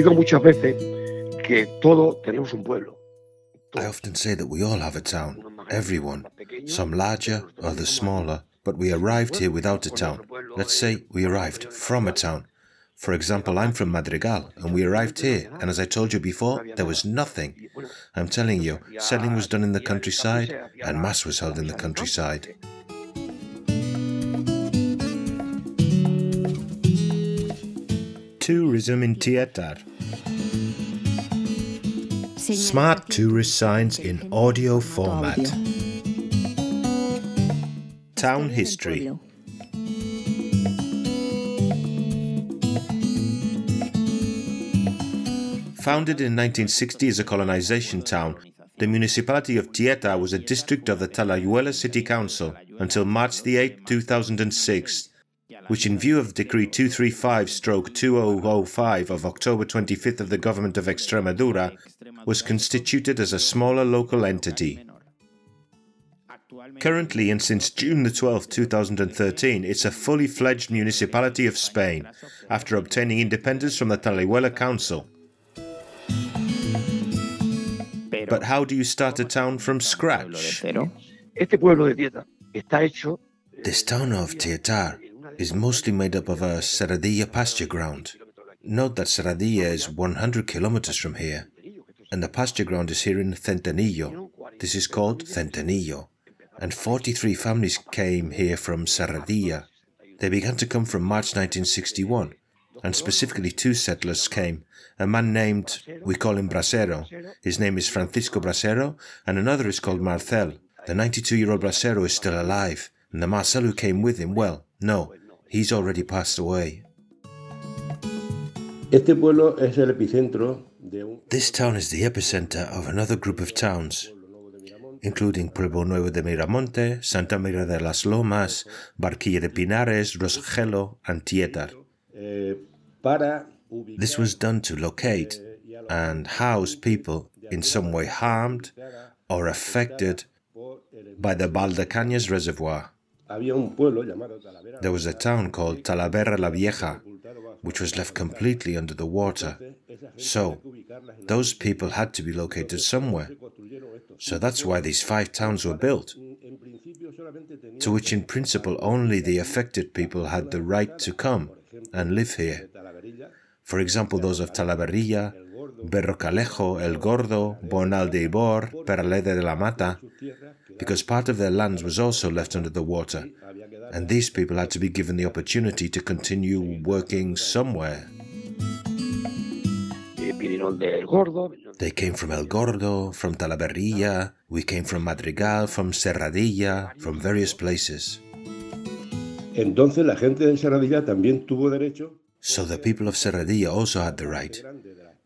digo muchas veces que tenemos un pueblo. I often say that we all have a town, everyone, some larger, others smaller, but we arrived here without a town. Let's say we arrived from a town. For example, I'm from Madrigal, and we arrived here, and as I told you before, there was nothing. I'm telling you, selling was done in the countryside, and Mass was held in the countryside. Tourism in Tietar. Smart tourist signs in audio format. Town history. Founded in 1960 as a colonization town, the municipality of Tietar was a district of the Talayuela City Council until March 8, 2006, which in view of Decree 235, stroke 2005 of October 25th of the Government of Extremadura, was constituted as a smaller local entity. Currently and since June the 12th, 2013, it's a fully fledged municipality of Spain, after obtaining independence from the Talayuela Council. But how do you start a town from scratch? Este pueblo de Tieta está hecho This town of eh, Tietar is mostly made up of a Serradilla pasture ground. Note that Serradilla is 100 kilometers from here, and the pasture ground is here in Centenillo. This is called Centenillo, and 43 families came here from Serradilla. They began to come from March 1961, and specifically two settlers came. A man named, we call him Brasero. His name is Francisco Brasero, and another is called Marcel. The 92 year old Brasero is still alive, and the Marcel who came with him, well, no, he's already passed away. Este pueblo es el epicentro de un This town is the epicenter of another group of towns, including Pueblo Nuevo de Miramonte, Santa Maria de las Lomas, Barquilla de Pinares, Rosalejo, and Tietar. eh, This was done to locate and house people in some way harmed or affected by the Valdecañas Reservoir. There was a town called Talavera la Vieja, which was left completely under the water. So, those people had to be located somewhere. So that's why these five towns were built, to which in principle only the affected people had the right to come and live here. For example, those of Talaverilla, Berrocalejo, El Gordo, Bonal de Ibor, Peraleda de la Mata, because part of their lands was also left under the water, había que dar and these people had to be given the opportunity to continue working somewhere. vinieron del Gordo, vinieron They came from El Gordo, from Talaverilla, we came from Madrigal, from Serradilla, from various places. entonces la gente de Serradilla también tuvo derecho So the people of Serradilla also had the right,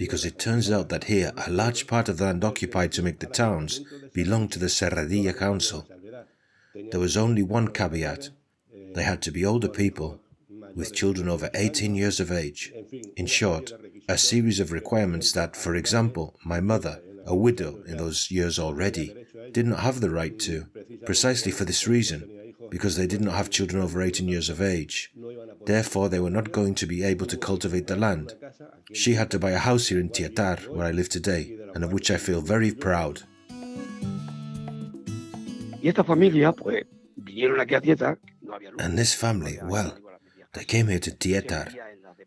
because it turns out that here a large part of the land occupied to make the towns belonged to the Serradilla Council. There was only one caveat. They had to be older people, with children over 18 years of age. In short, a series of requirements that, for example, my mother, a widow in those years already, did not have the right to, precisely for this reason, because they did not have children over 18 years of age. Therefore, they were not going to be able to cultivate the land. She had to buy a house here in Tietar, where I live today, and of which I feel very proud. Y esta familia, pues, vinieron aquí a Tieta, no había luz. And this family, well, they came here to Tietar.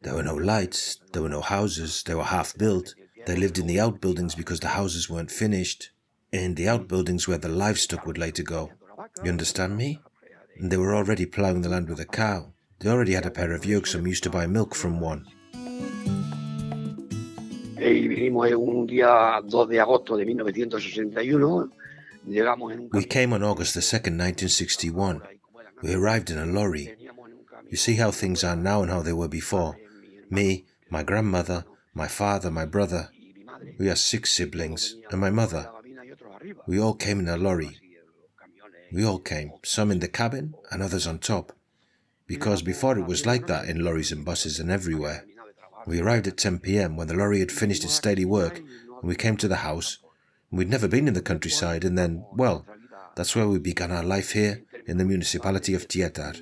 There were no lights, there were no houses, they were half built. They lived in the outbuildings because the houses weren't finished. In the outbuildings where the livestock would later go. You understand me? And they were already ploughing the land with a cow. They already had a pair of yokes and used to buy milk from one. Y vinimos eh, un día 2 de agosto de 1961, llegamos en un We came on August the 2nd, 1961. We arrived in a lorry. You see how things are now and how they were before. Me, my grandmother, my father, my brother. We are six siblings, and my mother. We all came in a lorry. We all came, some in the cabin and others on top. Because before it was like that in lorries and buses and everywhere. We arrived at 10 pm when the lorry had finished its daily work, and we came to the house. We'd never been in the countryside, and then, well, that's where we began our life here in the municipality of Tietar.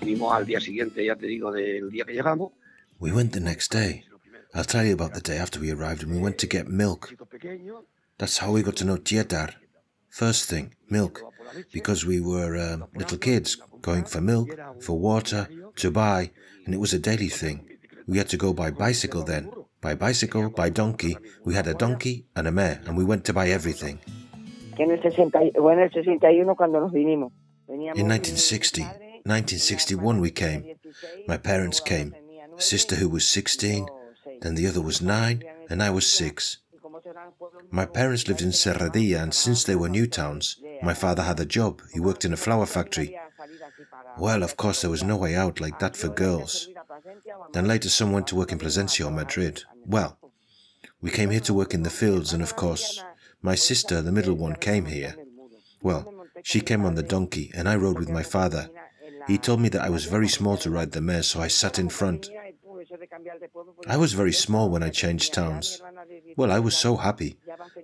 Vinimos al día siguiente, ya te digo, del día que llegamos. We went the next day. I'll tell you about the day after we arrived and we went to get milk. That's how we got to know Tietar. First thing, milk, because we were um, little kids going for milk, for water, to buy, and it was a daily thing. We had to go by bicycle then. By bicycle, by donkey. We had a donkey and a mare, and we went to buy everything. En el 60, bueno, el 61 cuando nos vinimos. In 1960, 1961 we came. My parents came. A sister who was 16, then the other was 9, and I was 6. My parents lived in Serradilla, and since they were new towns, my father had a job. He worked in a flour factory. Well, of course, there was no way out like that for girls. Then later, some went to work in Plasencia or Madrid. Well, we came here to work in the fields, and of course, my sister, the middle one, came here. Well, she came on the donkey, and I rode with my father. He told me that I was very small to ride the mare, so I sat in front. I was very small when I changed towns. Well, I was so happy.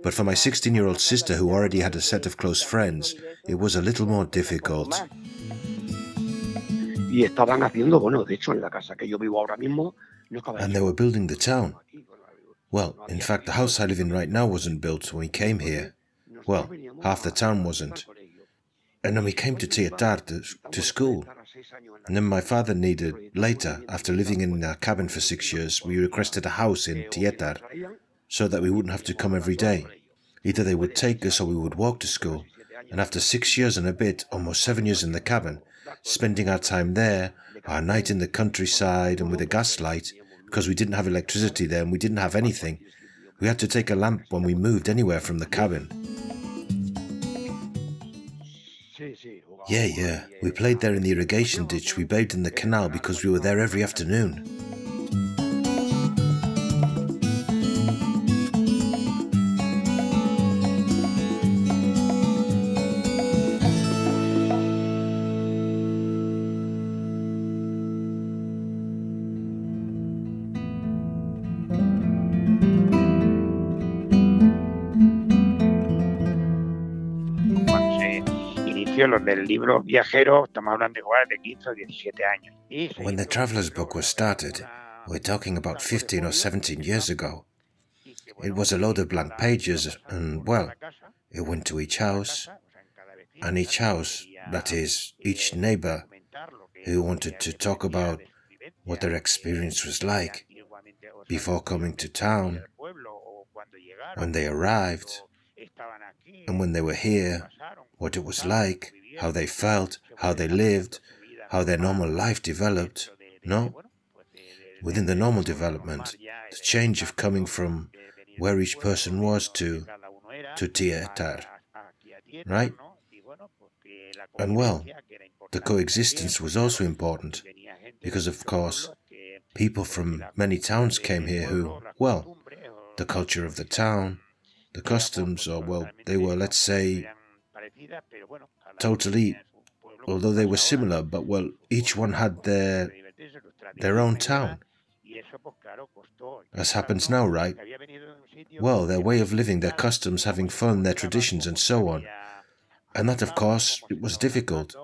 But for my 16 year old sister, who already had a set of close friends, it was a little more difficult. Y estaban haciendo, bueno, de hecho, en la casa que yo vivo ahora mismo, no estaba And they were building the town. Well, in fact, the house I live in right now wasn't built when we came here. Well, half the town wasn't. And then we came to Tietar to, to school. And then my father needed, later, after living in a cabin for six years, we requested a house in Tietar so that we wouldn't have to come every day. Either they would take us or we would walk to school. And after six years and a bit, almost seven years in the cabin, spending our time there, our night in the countryside and with a gas light, because we didn't have electricity there and we didn't have anything, we had to take a lamp when we moved anywhere from the cabin. Yeah, yeah. We played there in the irrigation ditch. We bathed in the canal because we were there every afternoon. Cuando se inició del libro viajero, estamos hablando igual de 15 o 17 años. When the traveler's Book was started, we're talking about 15 or 17 years ago. It was a load of blank pages, and well, it went to each house, and each house, that is, each neighbor who wanted to talk about what their experience was like before coming to town, when they arrived, and when they were here, what it was like, how they felt, how they lived, how their normal life developed. No? Within the normal development, the change of coming from where each person was to to Tietar, right? And well, the coexistence was also important because, of course, people from many towns came here who, well, the culture of the town, the customs, or well, they were, let's say, totally, although they were similar, but well, each one had their their own town, as happens now, right? Well, their way of living, their customs, having fun, their traditions, and so on. And that, of course, it was difficult.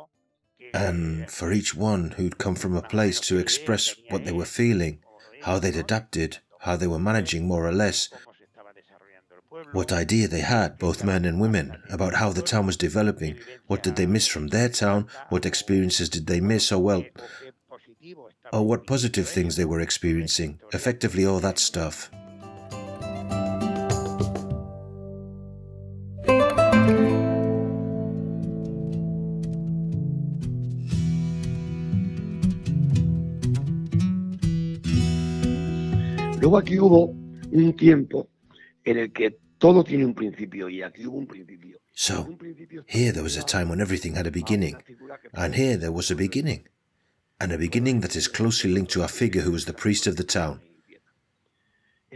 And for each one who'd come from a place to express what they were feeling, how they'd adapted, how they were managing more or less, what idea they had, both men and women, about how the town was developing, what did they miss from their town, what experiences did they miss, or well, or what positive things they were experiencing, effectively all that stuff. Luego aquí hubo un tiempo en el que todo tiene un principio y aquí hubo un principio. So, here there was a time when everything had a beginning, and here there was a beginning, and a beginning that is closely linked to a figure who was the priest of the town,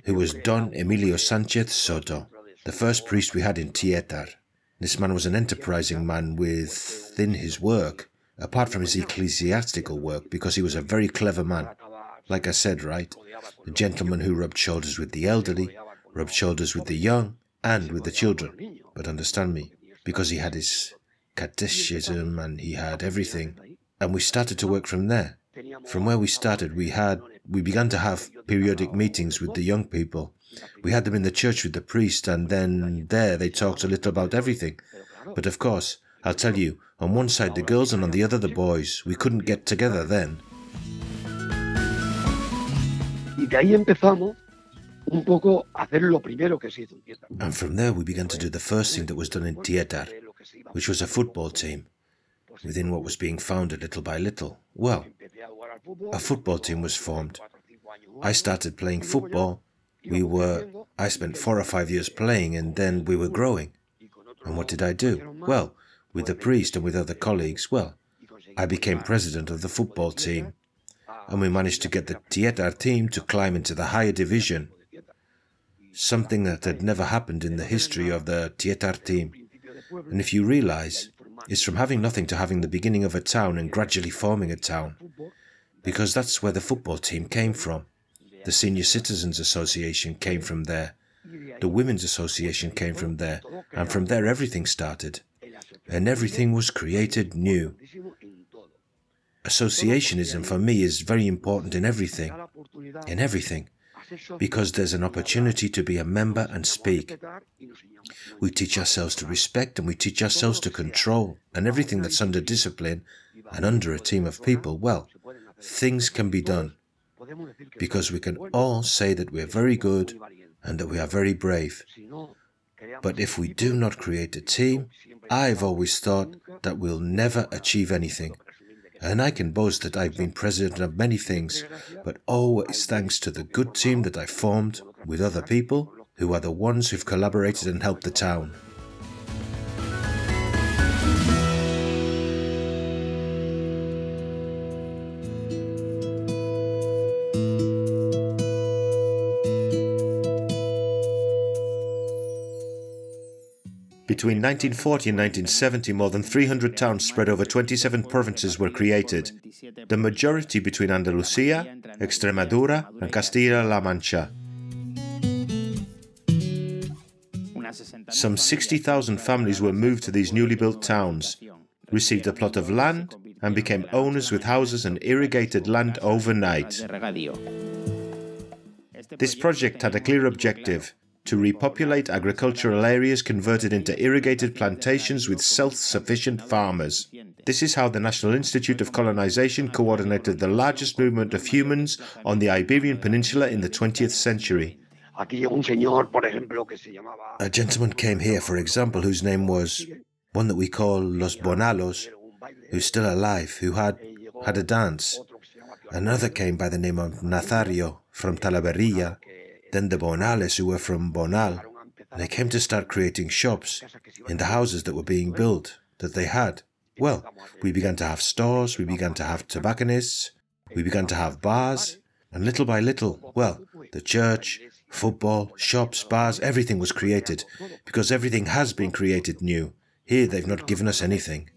who was Don Emilio Sanchez Soto, the first priest we had in Tietar. This man was an enterprising man within his work, apart from his ecclesiastical work, because he was a very clever man. Like I said, right? A gentleman who rubbed shoulders with the elderly, rubbed shoulders with the young, and with the children. But understand me, because he had his catechism and he had everything. And we started to work from there. From where we started, we had we began to have periodic meetings with the young people. We had them in the church with the priest, and then there they talked a little about everything. But of course, I'll tell you, on one side the girls and on the other the boys. We couldn't get together then. Un poco hacer lo primero que se hizo en Tietar. And from there we began to do the first thing that was done in Tietar, which was a football team, within what was being founded little by little. Well, a football team was formed. I started playing football. We were, I spent four or five years playing, and then we were growing. And what did I do? Well, with the priest and with other colleagues, well, I became president of the football team. And we managed to get the Tietar team to climb into the higher division, something that had never happened in the history of the Tietar team. And if you realize, it's from having nothing to having the beginning of a town and gradually forming a town. Because that's where the football team came from. The Senior Citizens Association came from there. The Women's Association came from there. And from there everything started. And everything was created new. Associationism for me is very important in everything. In everything. Because there's an opportunity to be a member and speak. We teach ourselves to respect and we teach ourselves to control. And everything that's under discipline and under a team of people, well, things can be done. Because we can all say that we're very good and that we are very brave. But if we do not create a team, I've always thought that we'll never achieve anything. And I can boast that I've been president of many things, but always thanks to the good team that I formed with other people who are the ones who've collaborated and helped the town. Between 1940 and 1970, more than 300 towns spread over 27 provinces were created, the majority between Andalusia, Extremadura, and Castilla-La Mancha. Some 60,000 families were moved to these newly built towns, received a plot of land, and became owners with houses and irrigated land overnight. This project had a clear objective to repopulate agricultural areas converted into irrigated plantations with self sufficient farmers. This is how the National Institute of Colonization coordinated the largest movement of humans on the Iberian Peninsula in the 20th century. A gentleman came here, for example, whose name was one that we call Los Bonalos, who's still alive, who had had a dance. Another came by the name of Nazario from Talaverilla, then the Bonales, who were from Bonal, they came to start creating shops in the houses that were being built that they had. Well, we began to have stores, we began to have tobacconists, we began to have bars, and little by little, well, the church, football, shops, bars, everything was created, because everything has been created new. Here they've not given us anything.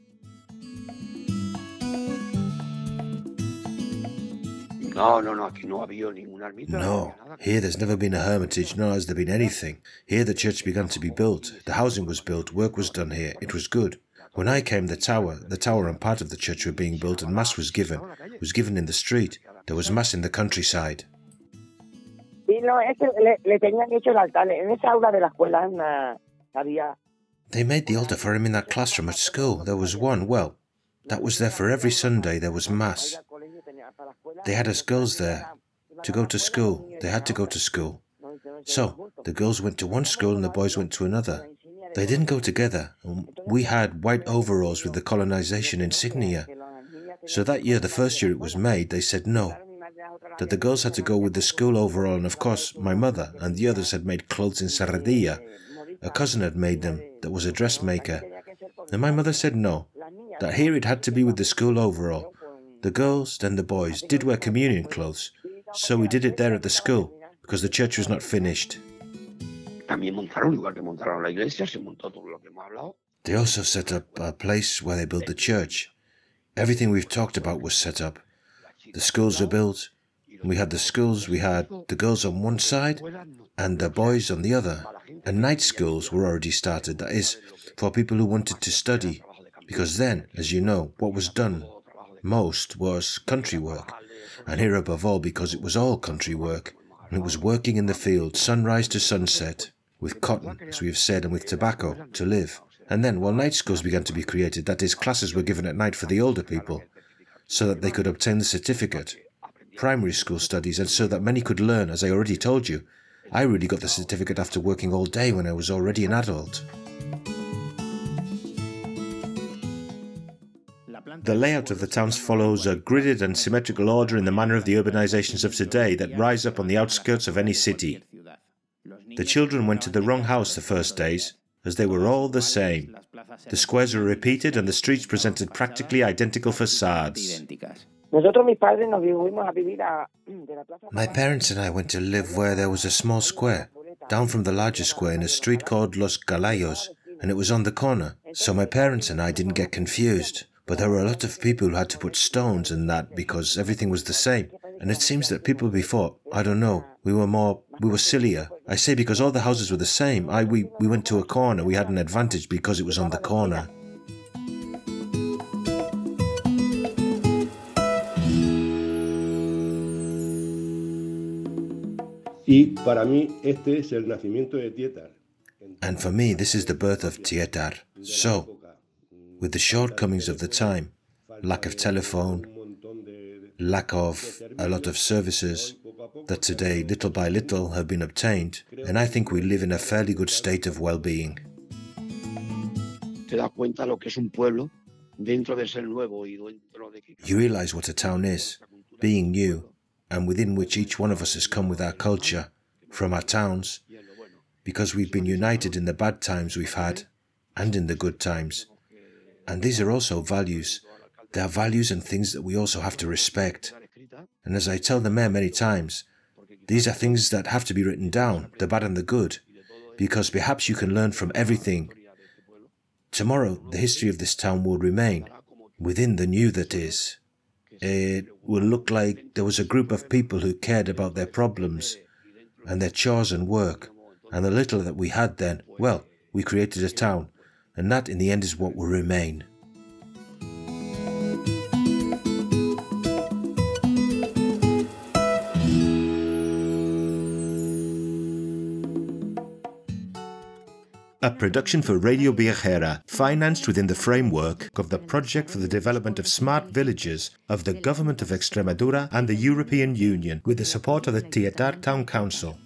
No, no, no, aquí no ha habido ninguna ermita. No, here there's never been a hermitage, nor has there been anything. Here the church began to be built. The housing was built, work was done here. It was good. When I came, the tower, the tower and part of the church were being built, and mass was given. It was given in the street. There was mass in the countryside. Y no, es le, le tenían hecho el altar. En esa aula de la escuela había They made the altar for him in that classroom at school. There was one, well, that was there for every Sunday. There was mass. They had us girls there to go to school. They had to go to school. So the girls went to one school and the boys went to another. They didn't go together. We had white overalls with the colonization insignia. So that year, the first year it was made, they said no, that the girls had to go with the school overall, and of course, my mother and the others had made clothes in Serradilla. A cousin had made them, that was a dressmaker. And my mother said no, that here it had to be with the school overall. The girls, then the boys, did wear communion clothes, so we did it there at the school, because the church was not finished. También montaron, igual que montaron la iglesia, se montó todo lo que hemos hablado. They also set up a place where they built the church. Everything we've talked about was set up. The schools were built. We had the schools, we had the girls on one side and the boys on the other. And night schools were already started, that is, for people who wanted to study. Because then, as you know, what was done most was country work. and here above all because it was all country work, and it was working in the field sunrise to sunset, with cotton, as we have said, and with tobacco to live. And then, while night schools began to be created, that is, classes were given at night for the older people, so that they could obtain the certificate, primary school studies, and so that many could learn, as I already told you. I really got the certificate after working all day when I was already an adult. The layout of the towns follows a gridded and symmetrical order in the manner of the urbanizations of today that rise up on the outskirts of any city. The children went to the wrong house the first days, as they were all the same. The squares were repeated and the streets presented practically identical facades. My parents and I went to live where there was a small square, down from the larger square in a street called Los Galayos, and it was on the corner, so my parents and I didn't get confused. But there were a lot of people who had to put stones in that because everything was the same. And it seems that people before, I don't know, we were more, we were sillier. I say because all the houses were the same. I, we, we went to a corner, we had an advantage because it was on the corner. Y para mí este es el nacimiento de Tietar. And for me, this is the birth of Tietar. So, with the shortcomings of the time, lack of telephone, lack of a lot of services that today, little by little, have been obtained, and I think we live in a fairly good state of well being. You realize what a town is, being new, and within which each one of us has come with our culture, from our towns, because we've been united in the bad times we've had and in the good times. And these are also values. They are values and things that we also have to respect. And as I tell the mayor many times, these are things that have to be written down, the bad and the good, because perhaps you can learn from everything. Tomorrow, the history of this town will remain within the new that is. It will look like there was a group of people who cared about their problems and their chores and work, and the little that we had then, well, we created a town, and that in the end is what will remain. A production for Radio Viajera, financed within the framework of the Project for the Development of Smart Villages of the Government of Extremadura and the European Union, with the support of the Tietar Town Council.